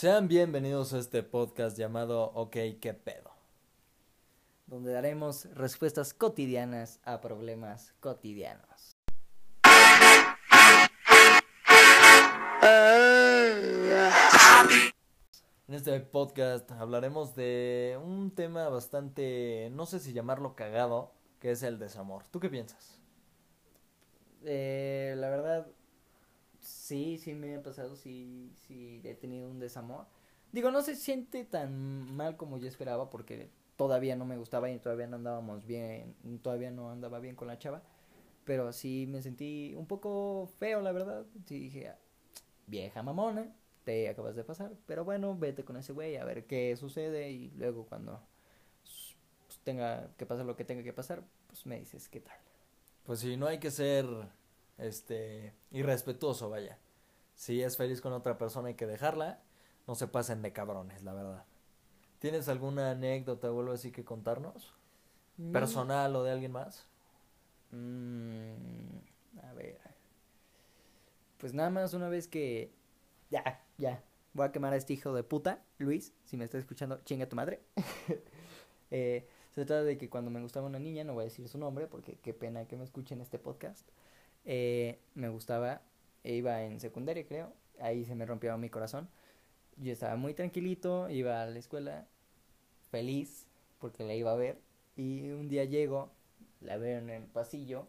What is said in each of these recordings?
Sean bienvenidos a este podcast llamado Ok, ¿qué pedo? donde daremos respuestas cotidianas a problemas cotidianos. En este podcast hablaremos de un tema bastante, no sé si llamarlo cagado, que es el desamor. ¿Tú qué piensas? Eh, la verdad, sí, sí me ha pasado, sí, sí he tenido un desamor. Digo, no se siente tan mal como yo esperaba porque todavía no me gustaba y todavía no andábamos bien, todavía no andaba bien con la chava. Pero sí me sentí un poco feo, la verdad. Sí dije, vieja mamona, te acabas de pasar. Pero bueno, vete con ese güey a ver qué sucede y luego cuando pues, tenga que pasar lo que tenga que pasar, pues me dices qué tal. Pues sí, no hay que ser este irrespetuoso, vaya. Si es feliz con otra persona hay que dejarla. No se pasen de cabrones, la verdad. ¿Tienes alguna anécdota o algo así que contarnos? Mm. ¿Personal o de alguien más? Mm, a ver. Pues nada más una vez que. Ya, ya. Voy a quemar a este hijo de puta, Luis. Si me está escuchando, chinga tu madre. eh, se trata de que cuando me gustaba una niña, no voy a decir su nombre porque qué pena que me escuchen este podcast. Eh, me gustaba, e iba en secundaria, creo. Ahí se me rompió mi corazón. Yo estaba muy tranquilito, iba a la escuela feliz porque la iba a ver. Y un día llego, la veo en el pasillo,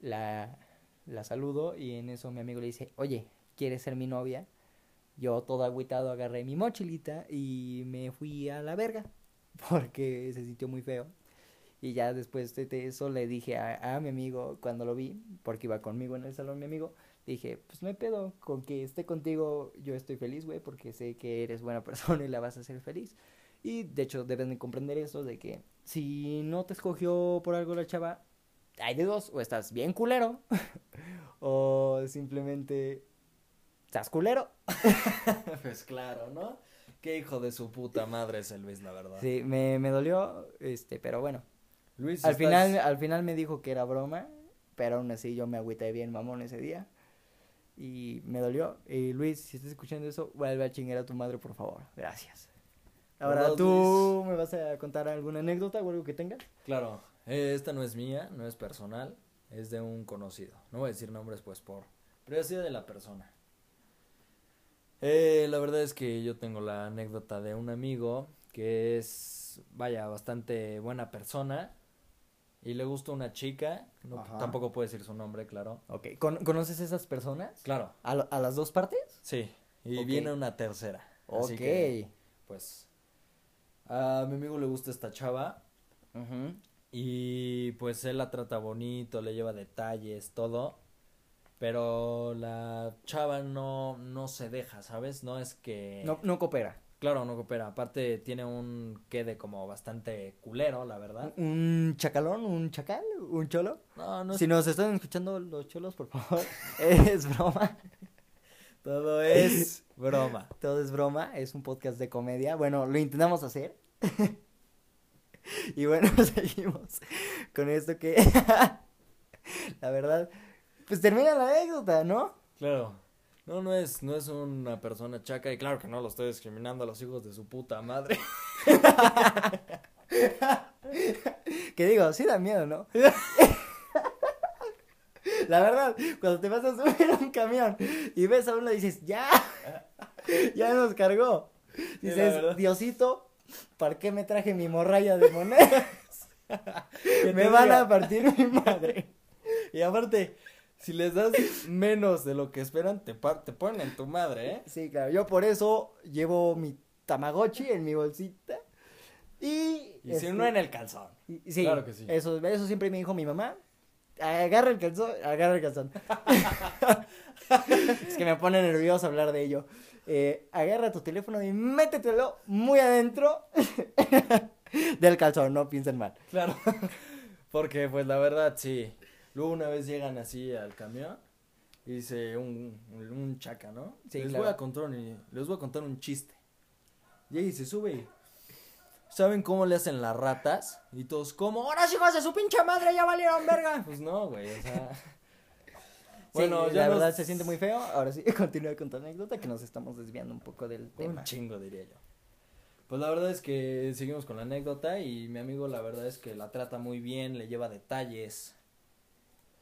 la, la saludo y en eso mi amigo le dice, oye, ¿quieres ser mi novia? Yo todo agüitado agarré mi mochilita y me fui a la verga porque se sintió muy feo. Y ya después de eso le dije a, a mi amigo cuando lo vi, porque iba conmigo en el salón mi amigo, dije, pues no hay pedo, con que esté contigo yo estoy feliz, güey, porque sé que eres buena persona y la vas a hacer feliz. Y de hecho deben de comprender eso de que si no te escogió por algo la chava, hay de dos, o estás bien culero, o simplemente estás culero. pues claro, ¿no? Qué hijo de su puta madre es el Luis, la verdad. Sí, me, me dolió, este, pero bueno. Luis, Al estás- final, al final me dijo que era broma, pero aún así yo me agüité bien mamón ese día. Y me dolió. Y Luis, si estás escuchando eso, vuelve a chingar a tu madre, por favor. Gracias. Ahora, ¿Verdad, ¿tú me vas a contar alguna anécdota o algo que tengas? Claro, eh, esta no es mía, no es personal, es de un conocido. No voy a decir nombres pues por privacidad de la persona. Eh, la verdad es que yo tengo la anécdota de un amigo que es, vaya, bastante buena persona y le gusta una chica, no, tampoco puedo decir su nombre, claro. Ok. ¿Con- ¿Conoces esas personas? Claro, ¿A, lo- a las dos partes? sí, y viene una tercera. Así ok. que, pues, a mi amigo le gusta esta chava. Y pues él la trata bonito, le lleva detalles, todo. Pero la chava no, no se deja, ¿sabes? No es que... No, no coopera. Claro, no coopera. Aparte tiene un quede como bastante culero, la verdad. ¿Un chacalón? ¿Un chacal? ¿Un cholo? No, no es... Si nos están escuchando los cholos, por favor, es broma. Todo es broma. Todo es broma, es un podcast de comedia. Bueno, lo intentamos hacer. y bueno, seguimos con esto que... la verdad, pues termina la anécdota, ¿no? Claro. No, no es, no es una persona chaca y claro que no lo estoy discriminando a los hijos de su puta madre. Que digo, sí da miedo, ¿no? La verdad, cuando te vas a subir a un camión y ves a uno dices, ya, ya nos cargó. Dices. Diosito, ¿para qué me traje mi morralla de monedas? Me van diga. a partir mi madre. Y aparte, si les das menos de lo que esperan, te, par- te ponen en tu madre, ¿eh? Sí, claro, yo por eso llevo mi Tamagotchi en mi bolsita. Y, Y si este, uno en el calzón. y- sí, Claro que sí. Eso, eso siempre me dijo mi mamá. Agarra el calzón, agarra el calzón. es que me pone nervioso hablar de ello. Eh, agarra tu teléfono y métetelo muy adentro del calzón, no piensen mal. Claro. Porque, pues, la verdad, sí. Luego una vez llegan así al camión y dice un, un chaca, ¿no? Sí, les, claro. voy a contar un, les voy a contar un chiste. Y ahí se sube y... ¿Saben cómo le hacen las ratas? Y todos, ¿cómo? ¡Ahora hijos de su pinche madre ya valieron verga! Pues no, güey, o sea... Bueno, sí, ya la nos- verdad se siente muy feo. Ahora sí, continúa con tu anécdota que nos estamos desviando un poco del tema. Un chingo, diría yo. Pues la verdad es que seguimos con la anécdota y mi amigo la verdad es que la trata muy bien, le lleva detalles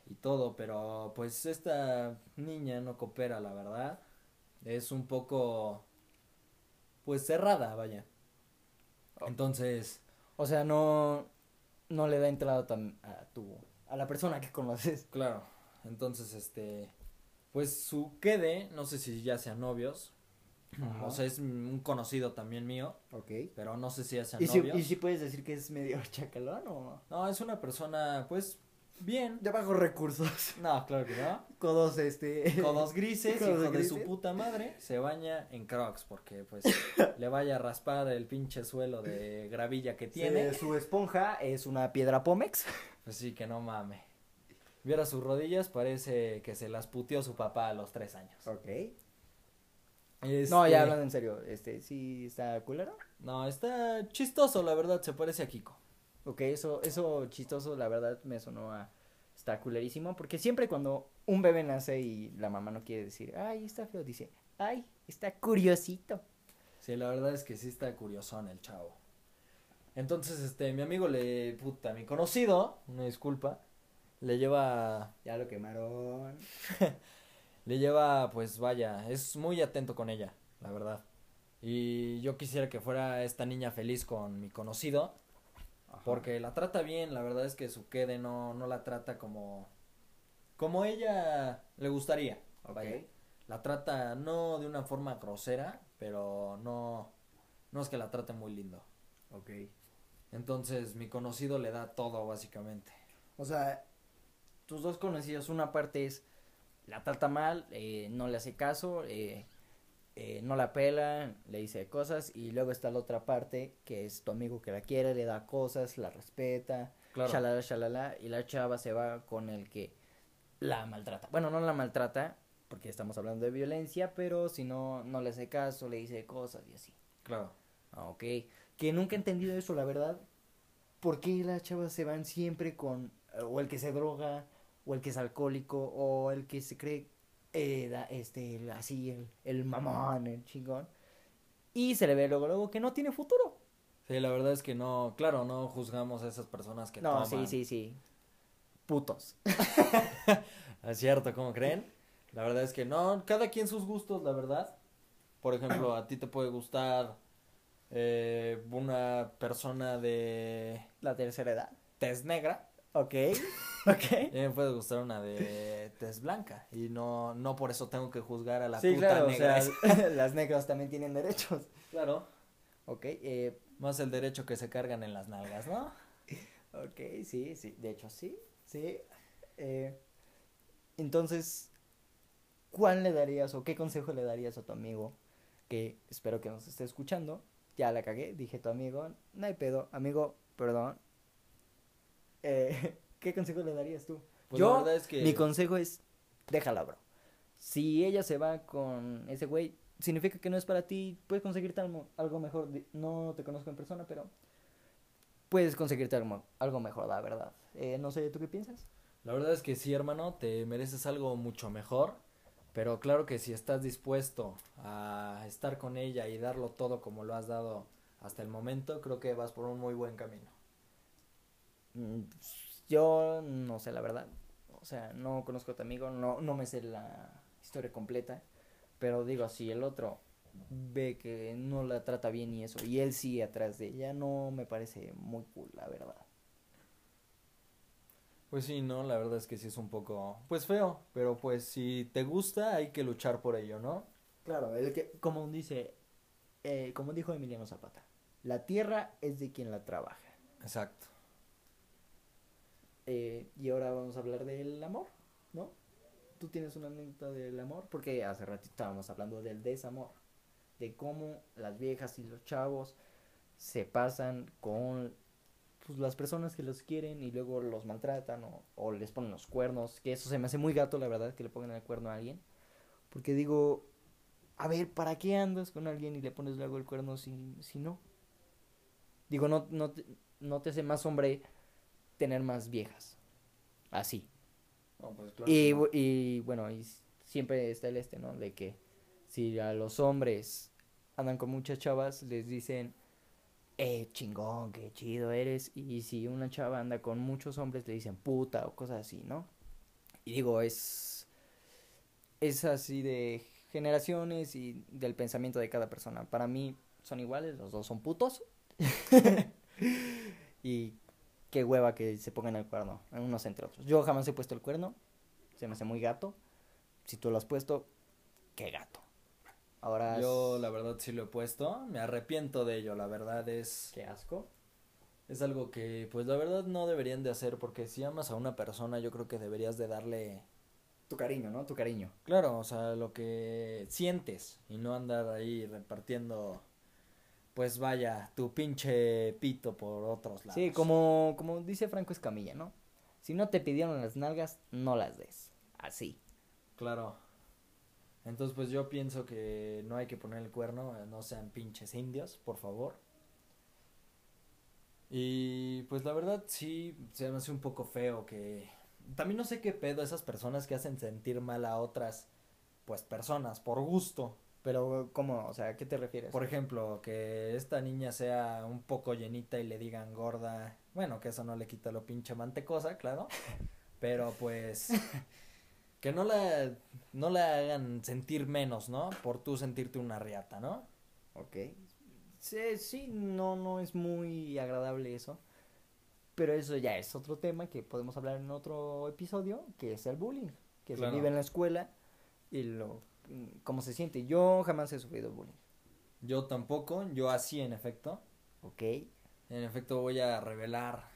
y todo, pero pues esta niña no coopera, la verdad. Es un poco pues cerrada, vaya. Entonces, O sea, no, no le da entrada a tu a la persona que conoces. claro, entonces este pues su quede, no sé si ya sean novios, Ajá. o sea, es un conocido también mío, Ok. pero no sé si ya sean ¿Y si, novios. ¿Y si puedes decir que es medio chacalón o...? No, es una persona, pues, bien. De bajos recursos. No, claro que no. Codos, este... Codos grises, Codos hijo de su puta madre, se baña en crocs porque, pues, le vaya a raspar el pinche suelo de gravilla que tiene. Tiene su esponja, es una piedra Pómex. Pues sí, que no mame. Viera sus rodillas, parece que se las puteó su papá a los tres años. Ok. Este, No, ya hablando en serio, este, ¿sí está culero? No, está chistoso, la verdad, se parece a Kiko. Ok, eso, eso chistoso, la verdad, me sonó a... Está culerísimo, porque siempre cuando un bebé nace y la mamá no quiere decir, ay, está feo, dice, ay, está curiosito. Sí, la verdad es que sí está curiosón el chavo. Entonces, este, mi amigo le, puta, mi conocido, una disculpa, le lleva, Ya lo quemaron. le lleva, pues vaya, es muy atento con ella, la verdad. Y yo quisiera que fuera esta niña feliz con mi conocido, porque la trata bien, la verdad es que su quede no, no la trata como, como ella le gustaría. Ok. vaya. La trata no de una forma grosera, pero no, no es que la trate muy lindo. Ok. Entonces mi conocido le da todo básicamente. O sea, tus dos conocidos, una parte es la trata mal, eh, no le hace caso, eh, eh, no la pela, le dice cosas, y luego está la otra parte, que es tu amigo que la quiere, le da cosas, la respeta, Claro. shalala, shalala, y la chava se va con el que la maltrata. Bueno, no la maltrata, porque estamos hablando de violencia, pero si no, no le hace caso, le dice cosas y así. Claro. Ah, ok. Que nunca he entendido eso, la verdad. ¿Por qué las chavas se van siempre con eh, o el que se droga, o el que es alcohólico, o el que se cree eh, da- este, el- así, el, el mamón, el chingón? Y se le ve luego, luego que no tiene futuro. Sí, la verdad es que no, claro, no juzgamos a esas personas que no, toman. sí, sí, sí. Putos. Es cierto, ¿cómo creen? La verdad es que no, cada quien sus gustos, la verdad. Por ejemplo, a ti te puede gustar eh, una persona de La tercera edad. tez negra. Ok. Y ok. mí me puede gustar una de tez blanca. Y no, no por eso tengo que juzgar a la sí, puta claro, o negra. sea, las negras también tienen derechos. Claro. Ok, eh, Más el derecho que se cargan en las nalgas, ¿no? Ok, sí, sí, de hecho sí, sí. Eh, entonces, ¿cuál le darías o qué consejo le darías a tu amigo que espero que nos esté escuchando? Ya la cagué, dije tu amigo, no hay pedo, amigo, perdón. Eh, ¿Qué consejo le darías tú? Pues la Yo, verdad es que- mi consejo es, déjala, bro. Si ella se va con ese güey, significa que no es para ti, puedes conseguirte algo, mejor. No te conozco en persona, pero puedes conseguirte algo, algo mejor, la verdad. Eh, no sé, ¿tú qué piensas? La verdad es que sí, hermano, te mereces algo mucho mejor. Pero claro que si estás dispuesto a estar con ella y darlo todo como lo has dado hasta el momento, creo que vas por un muy buen camino. Mm, Yo no sé, la verdad. O sea, no conozco a tu amigo, no, no me sé la historia completa. Pero digo, si el otro ve que no la trata bien y eso, y él sigue atrás de ella, no me parece muy cool, la verdad. Pues sí, no, la verdad es que sí es un poco, pues feo, pero pues si te gusta hay que luchar por ello, ¿no? Claro, el que, como dice, eh, como dijo Emiliano Zapata, la tierra es de quien la trabaja. Exacto. Eh, y ahora vamos a hablar del amor, ¿no? Tú tienes una anécdota del amor, porque hace ratito estábamos hablando del desamor, de cómo las viejas y los chavos se pasan con pues, las personas que los quieren y luego los maltratan o, o les ponen los cuernos, que eso se me hace muy gato, la verdad, que le pongan el cuerno a alguien, porque digo, a ver, ¿para qué andas con alguien y le pones luego el cuerno si, si no? Digo, no, no, no te hace más hombre tener más viejas. Así. No, pues claro. Y, no. y bueno, y siempre está el este, ¿no? De que si a los hombres andan con muchas chavas, les dicen, eh, chingón, qué chido eres. Y si una chava anda con muchos hombres, le dicen puta o cosas así, ¿no? Y digo, es, es así de generaciones y del pensamiento de cada persona. Para mí son iguales, los dos son putos. y qué hueva que se pongan el cuerno, unos entre otros. Yo jamás he puesto el cuerno, se me hace muy gato. Si tú lo has puesto, qué gato. Ahora, Yo la verdad sí lo he puesto, me arrepiento de ello, la verdad es qué asco. es algo que pues la verdad no deberían de hacer porque si amas a una persona yo creo que deberías de darle Tu cariño, ¿no? Tu cariño. claro, o sea, lo que sientes y no andar ahí repartiendo pues vaya, tu pinche pito por otros lados. Sí, como, como dice Franco Escamilla, ¿no? Si no te pidieron las nalgas, no las des. Así. Claro. Entonces, pues yo pienso que no hay que poner el cuerno, eh, no sean pinches indios, por favor. Y pues la verdad sí se me hace un poco feo que también no sé qué pedo esas personas que hacen sentir mal a otras pues personas por gusto. Pero, ¿cómo? O sea, ¿a qué te refieres? Por ejemplo, que esta niña sea un poco llenita y le digan gorda. Bueno, que eso no le quita lo pinche mantecosa, claro. Pero pues que no la no la hagan sentir menos, ¿no? Por tú sentirte una riata, ¿no? Ok. Sí, sí, no, no es muy agradable eso. Pero eso ya es otro tema que podemos hablar en otro episodio, que es el bullying. Que Claro. se vive en la escuela y lo cómo se siente. Yo jamás he sufrido bullying. Yo tampoco, yo así en efecto. Ok. En efecto voy a revelar.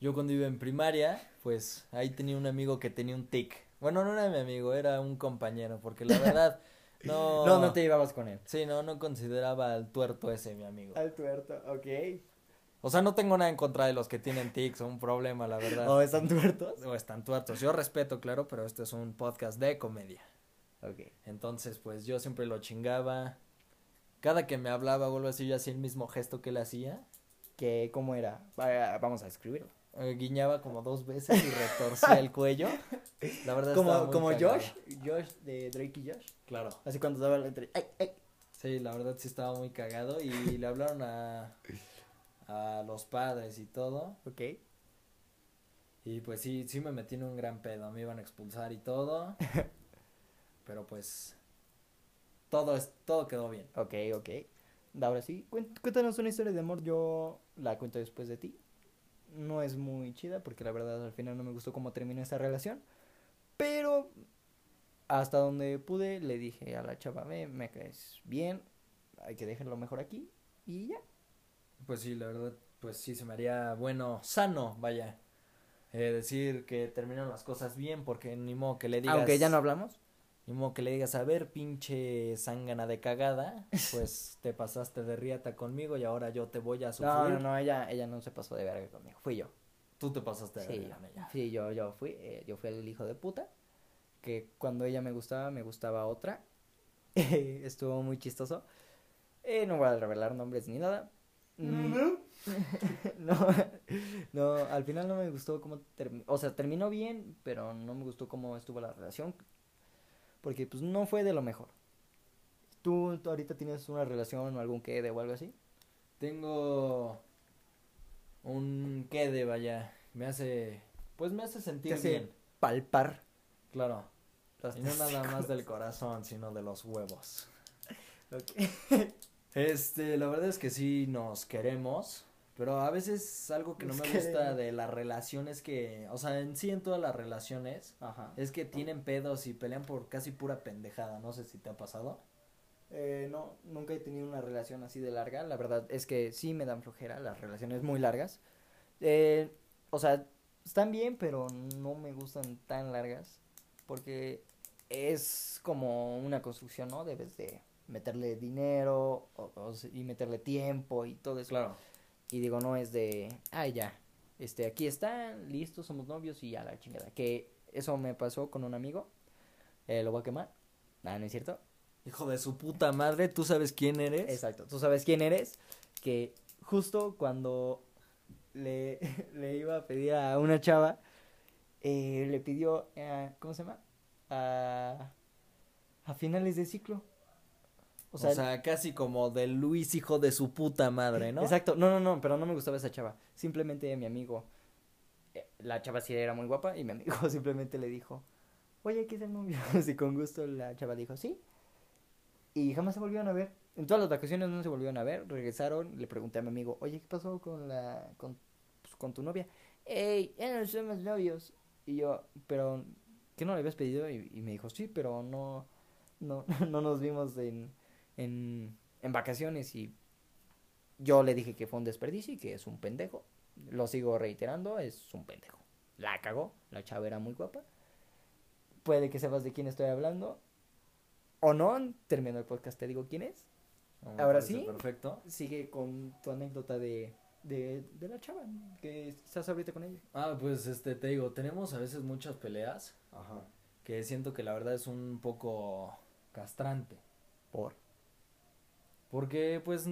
Yo cuando iba en primaria, pues ahí tenía un amigo que tenía un tic. Bueno, no era mi amigo, era un compañero, porque la verdad no No, no te llevabas con él. Sí, no, no consideraba al tuerto ese mi amigo. Al tuerto, ok. O sea, no tengo nada en contra de los que tienen tics o un problema, la verdad. ¿O están tuertos? O están tuertos. Yo respeto, claro, pero este es un podcast de comedia. Ok. Entonces, pues yo siempre lo chingaba. Cada que me hablaba o algo así, yo hacía el mismo gesto que él hacía. que ¿Cómo era? Va- Vamos a escribirlo. Eh, guiñaba como dos veces y retorcía el cuello. La verdad Como, como cagado. Josh, Josh de Drake y Josh. Claro. Así cuando daba la entre... ¡Ay, ay! Sí, la verdad sí estaba muy cagado. Y le hablaron a, a los padres y todo. Ok. Y pues sí, sí me metí en un gran pedo, me iban a expulsar y todo. pero pues todo es todo quedó bien. Ok, ok. Ahora sí, cuéntanos una historia de amor. Yo la cuento después de ti. No es muy chida porque la verdad al final no me gustó cómo terminó esta relación. Pero hasta donde pude le dije a la chava, ve, me caes bien, hay que dejarlo mejor aquí y ya. Pues sí, la verdad, pues sí se me haría bueno, sano, vaya. eh, decir que terminan las cosas bien porque ni modo que le digas Aunque ya no hablamos. Ni modo que le digas a ver pinche zángana de cagada pues te pasaste de riata conmigo y ahora yo te voy a sufrir No, no, no, ella, ella no se pasó de verga conmigo, fui yo. tú te pasaste de Sí, verga con ella sí, yo, yo fui, eh, yo fui el hijo de puta, que cuando ella me gustaba, me gustaba otra. Estuvo muy chistoso. Eh, no voy a revelar nombres ni nada. Mm, no, no, al final no me gustó cómo terminó, o sea, terminó bien, pero no me gustó cómo estuvo la relación, porque pues no fue de lo mejor. ¿Tú, tú ahorita tienes una relación o algún quede o algo así? tengo un quede vaya me hace pues me hace sentir hace bien Palpar. claro y no nada más del corazón sino de los huevos. Este, la verdad es que sí nos queremos, pero a veces algo que no me gusta de las relaciones que, o sea, en sí en todas las relaciones, Ajá. es que tienen pedos y pelean por casi pura pendejada, no sé si te ha pasado. Eh, no, nunca he tenido una relación así de larga. La verdad es que sí me dan flojera las relaciones muy largas. Eh, o sea, están bien, pero no me gustan tan largas. Porque es como una construcción, ¿no? Debes de meterle dinero o- o s- y meterle tiempo y todo eso. Claro. Y digo, no es de, ah, ya, este, aquí están, listos, somos novios y ya la chingada. Que eso me pasó con un amigo. Eh, lo voy a quemar. Nada, no es cierto. Hijo de su puta madre, ¿tú sabes quién eres? Exacto, tú sabes quién eres, que justo cuando le, le iba a pedir a una chava, eh, le pidió, eh, ¿cómo se llama? A, a finales de ciclo. O sea, casi como de Luis, hijo de su puta madre, ¿no? Exacto, no, no, no, pero no me gustaba esa chava. Simplemente mi amigo, eh, la chava sí era muy guapa y mi amigo simplemente le dijo, oye, ¿qué es el novio? Así con gusto la chava dijo, sí. Y jamás se volvieron a ver. En todas las vacaciones no se volvieron a ver. Regresaron, le pregunté a mi amigo, oye, ¿qué pasó con la, con, pues, con tu novia? Ey, ya no somos novios. Y yo, pero, ¿qué no le habías pedido? Y, y me dijo, sí, pero no, no, no nos vimos en en, en vacaciones y yo le dije que fue un desperdicio y que es un pendejo. Lo sigo reiterando, es un pendejo. La cagó, la chava era muy guapa. Puede que sepas de quién estoy hablando. O no, termino el podcast, te digo quién es. Me Ahora sí. Perfecto. Sigue con tu anécdota de, de, de la chava, que estás ahorita con ella. Ah, pues este, te digo, tenemos a veces muchas peleas Ajá. que siento que la verdad es un poco castrante. Por. Porque, pues,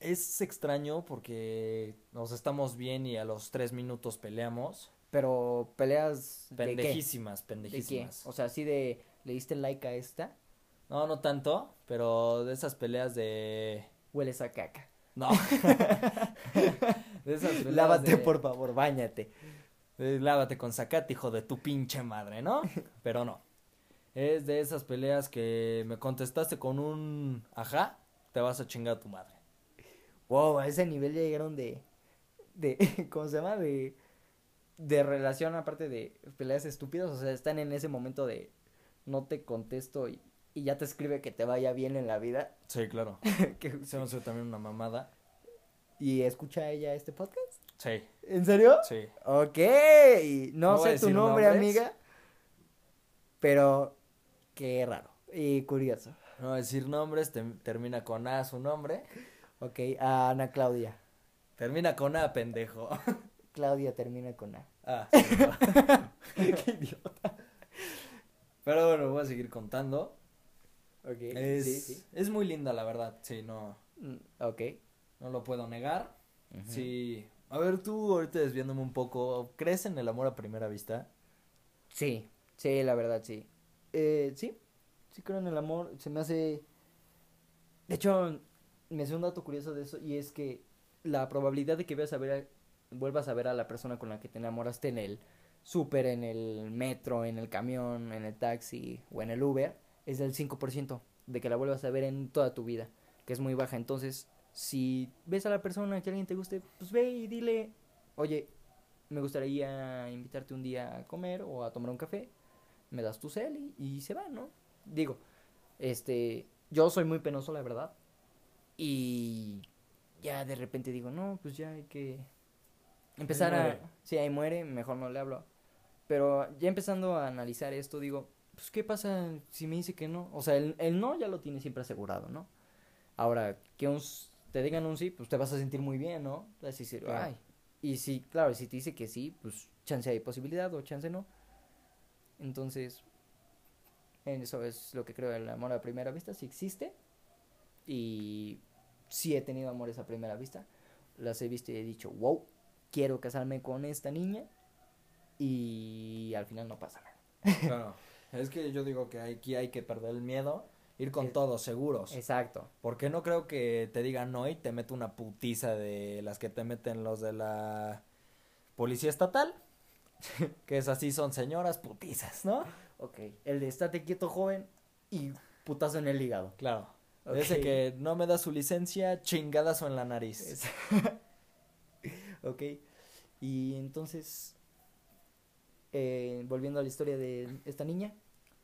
es extraño porque nos estamos bien y a los tres minutos peleamos. Pero peleas de qué? Pendejísimas, ¿De qué? pendejísimas. O sea, así de, ¿le diste like a esta? No, no tanto, pero de esas peleas de... Hueles a caca. No. de esas peleas Lávate, de- por favor, bañate. lávate con sacate, hijo de tu pinche madre, ¿no? Pero no. Es de esas peleas que me contestaste con un ajá, te vas a chingar a tu madre. Wow, a ese nivel ya llegaron de, de, ¿cómo se llama? De, de relación aparte de peleas estúpidas, o sea, están en ese momento de no te contesto y, y ya te escribe que te vaya bien en la vida. Sí, claro. Que- Se me hace también una mamada. y escucha ella este podcast. Sí, ¿En serio? sí. Ok, no, No sé tu nombre, nombres. amiga, pero qué raro y curioso. No decir nombres, te- termina con A su nombre. Ok, a Ana Claudia. Termina con A, pendejo. Claudia termina con A. Ah, sí, qué idiota. Pero bueno, voy a seguir contando. Ok, Es, sí, sí. es muy linda, la verdad. Sí, no, Mm, Ok. no lo puedo negar. Sí. A ver, tú ahorita desviándome un poco, ¿crees en el amor a primera vista? Sí, sí, la verdad, sí. Eh, sí, sí creo en el amor. Se me hace... De hecho, me hace un dato curioso de eso y es que la probabilidad de que veas a ver a- vuelvas a ver a la persona con la que te enamoraste en el súper, en el metro, en el camión, en el taxi o en el Uber es del 5% de que la vuelvas a ver en toda tu vida, que es muy baja. Entonces, si ves a la persona que alguien te guste, pues ve y dile, oye, me gustaría invitarte un día a comer o a tomar un café, me das tu cel y, y se va, ¿no? Digo, este, yo soy muy penoso, la verdad, y ya de repente digo, no, pues ya hay que empezar a... Sí, ahí muere, mejor no le hablo. Pero ya empezando a analizar esto, digo, pues ¿qué pasa si me dice que no? O sea, el, el no ya lo tiene siempre asegurado, ¿no? Ahora, que un te digan un sí, pues te vas a sentir muy bien, ¿no? Vas a decir, Claro. ay. Y si, claro, si te dice que sí, pues chance hay posibilidad o chance no. Entonces, en eso es lo que creo, el amor a primera vista, sí existe. Y sí he tenido amores a primera vista. Las he visto y he dicho, wow, quiero casarme con esta niña. Y al final no pasa nada. Claro. es que yo digo que aquí hay que perder el miedo, ir con Es- todos seguros. Exacto. Porque no creo que te digan no y te mete una putiza de las que te meten los de la policía estatal. que es así, son señoras putizas, ¿no? Ok. El de estate quieto, joven, y putazo en el hígado. Claro. Ok. Ese que no me da su licencia, chingadazo en la nariz. Es- ok. Y entonces, eh, volviendo a la historia de esta niña,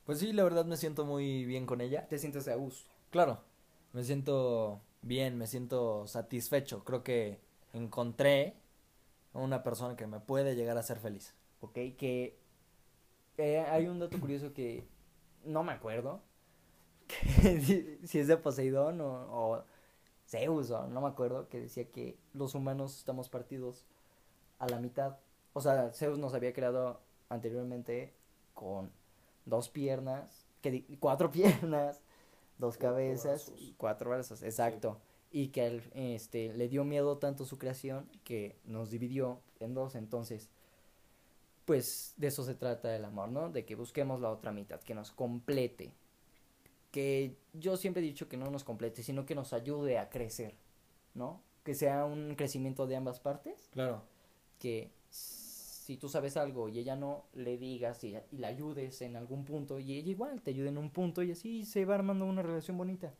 Pues sí, la verdad me siento muy bien con ella. te sientes a gusto. Claro, me siento bien, me siento satisfecho. Creo que encontré a una persona que me puede llegar a ser feliz. Ok, que eh, hay un dato curioso que no me acuerdo. que si, si es de Poseidón o, o Zeus o no me acuerdo, que decía que los humanos estamos partidos a la mitad. O sea, Zeus nos había creado anteriormente con dos piernas, que cuatro piernas, dos Cuatro cabezas brazos. y cuatro brazos, exacto. Y que este, le dio miedo tanto su creación que nos dividió en dos. Entonces, pues de eso se trata el amor, ¿no? De que busquemos la otra mitad, que nos complete. Que yo siempre he dicho que no nos complete, sino que nos ayude a crecer, ¿no? Que sea un crecimiento de ambas partes. Claro. Que si tú sabes algo y ella no, le digas y, y la ayudes en algún punto y ella igual te ayude en un punto y así se va armando una relación bonita.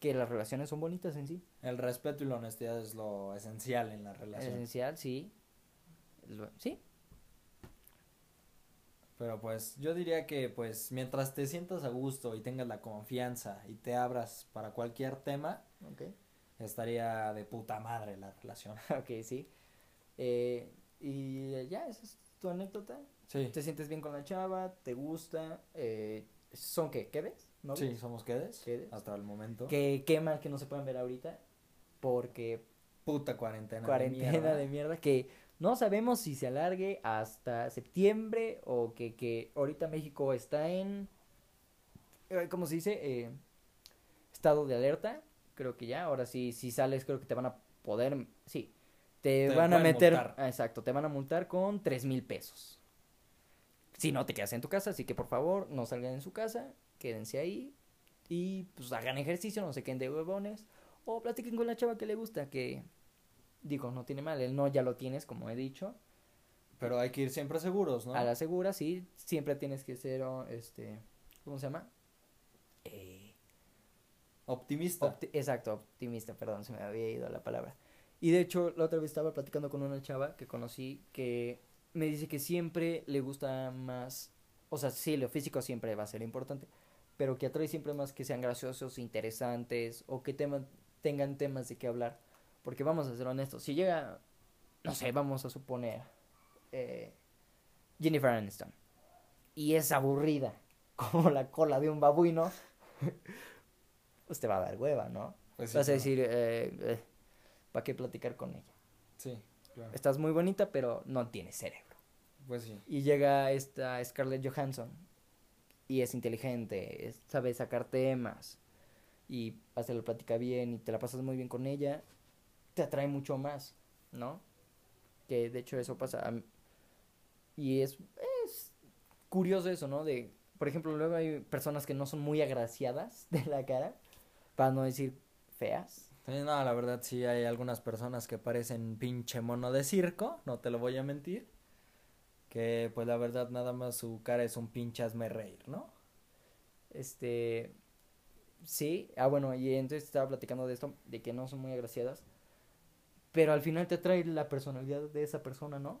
Que las relaciones son bonitas en sí. El respeto y la honestidad es lo esencial en la relación. Esencial, sí. Lo- sí, Pero pues yo diría que pues mientras te sientas a gusto y tengas la confianza y te abras para cualquier tema, ok. estaría de puta madre la relación. ok, sí. Eh, y ya, esa es tu anécdota. Sí. Te sientes bien con la chava, te gusta. Eh, ¿Son qué? ¿Qué ves? ¿No Sí, somos quedes Quedes. hasta el momento. Que qué mal que no se puedan ver ahorita. Porque Puta cuarentena. cuarentena de mierda. de mierda que no sabemos si se alargue hasta septiembre o que, que ahorita México está en, eh, ¿cómo se dice? Eh, estado de alerta, creo que ya, ahora sí, si sales creo que te van a poder, sí, te, Te van a meter, multar. ah, exacto, te van a multar con tres mil pesos. Si no te quedas en tu casa, así que por favor no salgan en su casa, quédense ahí y pues hagan ejercicio, no se queden de huevones o platiquen con la chava que le gusta, que digo, no tiene mal, el no ya lo tienes, como he dicho. Pero hay que ir siempre seguros, ¿no? A la segura, sí, siempre tienes que ser, oh, este, ¿cómo se llama? Eh, Optimista. opti- exacto, optimista, perdón, se me había ido la palabra. Y de hecho, la otra vez estaba platicando con una chava que conocí que me dice que siempre le gusta más, o sea, sí, lo físico siempre va a ser importante, pero que atrae siempre más que sean graciosos, interesantes o que tema- tengan temas de qué hablar. Porque vamos a ser honestos, si llega, no sé, vamos a suponer, eh, Jennifer Aniston, y es aburrida, como la cola de un babuino, pues te va a dar hueva, ¿no? Pues sí, Vas a claro. decir, eh, ¿para qué platicar con ella? Sí, claro. Estás muy bonita, pero no tienes cerebro. Pues sí. Y llega esta Scarlett Johansson y es inteligente, sabe sacar temas y hace la plática bien y te la pasas muy bien con ella, te atrae mucho más, ¿no? Que de hecho eso pasa. Y es, es curioso eso, ¿no? De, por ejemplo, luego hay personas que no son muy agraciadas de la cara, para no decir feas. Sí, no, la verdad sí hay algunas personas que parecen pinche mono de circo, no te lo voy a mentir. Que pues la verdad nada más su cara es un pinche hazme reír, ¿no? Este, sí, ah bueno, y entonces estaba platicando de esto, de que no son muy agraciadas, pero al final te atrae la personalidad de esa persona, ¿no?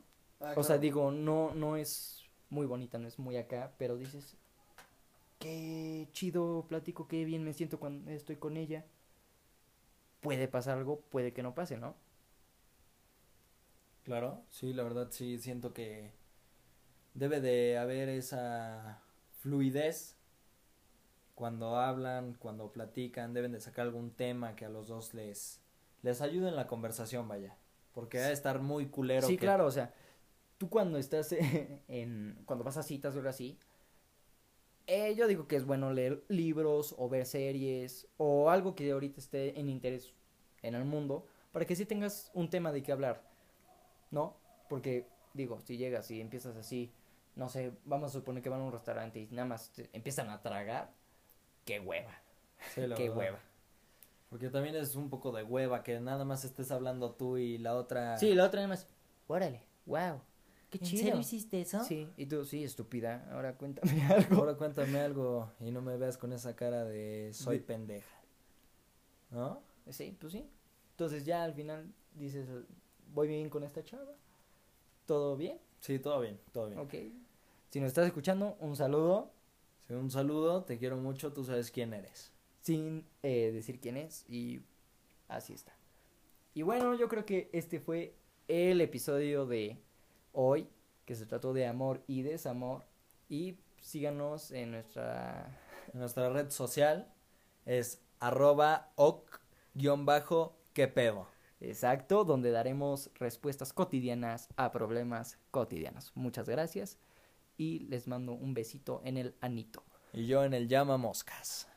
o sea, digo, no, no es muy bonita, no es muy acá, pero dices, qué chido platico, qué bien me siento cuando estoy con ella. Puede pasar algo, puede que no pase, ¿no? Claro, sí, la verdad sí siento que debe de haber esa fluidez cuando hablan, cuando platican, deben de sacar algún tema que a los dos les les ayude en la conversación, vaya, porque debe estar muy culero sí, que- claro, o sea, tú cuando estás en, cuando vas a citas o algo así, eh, yo digo que es bueno leer libros o ver series o algo que ahorita esté en interés en el mundo para que sí tengas un tema de qué hablar, ¿no? Porque, digo, si llegas y empiezas así, no sé, vamos a suponer que van a un restaurante y nada más te empiezan a tragar, qué hueva, Sí, qué verdad. hueva. Porque también es un poco de hueva que nada más estés hablando tú y la otra Sí, la otra nada más, órale, wow, qué ¿En chido. serio hiciste eso? Sí, y tú, sí, estúpida, ahora cuéntame algo. Ahora cuéntame algo y no me veas con esa cara de soy De- pendeja. ¿No? Sí, pues sí. Entonces ya al final dices, voy bien con esta chava. ¿Todo bien? Sí, todo bien, todo bien. Ok. Si nos estás escuchando, un saludo Sí, un saludo, te quiero mucho, tú sabes quién eres. Sin eh, decir quién es y así está. Y bueno, yo creo que este fue el episodio de hoy, que se trató de amor y desamor. Y síganos en nuestra... En nuestra red social es arroba oc guion bajo que pedo. Exacto, donde daremos respuestas cotidianas a problemas cotidianos. Muchas gracias y les mando un besito en el anito. Y yo en el llama moscas.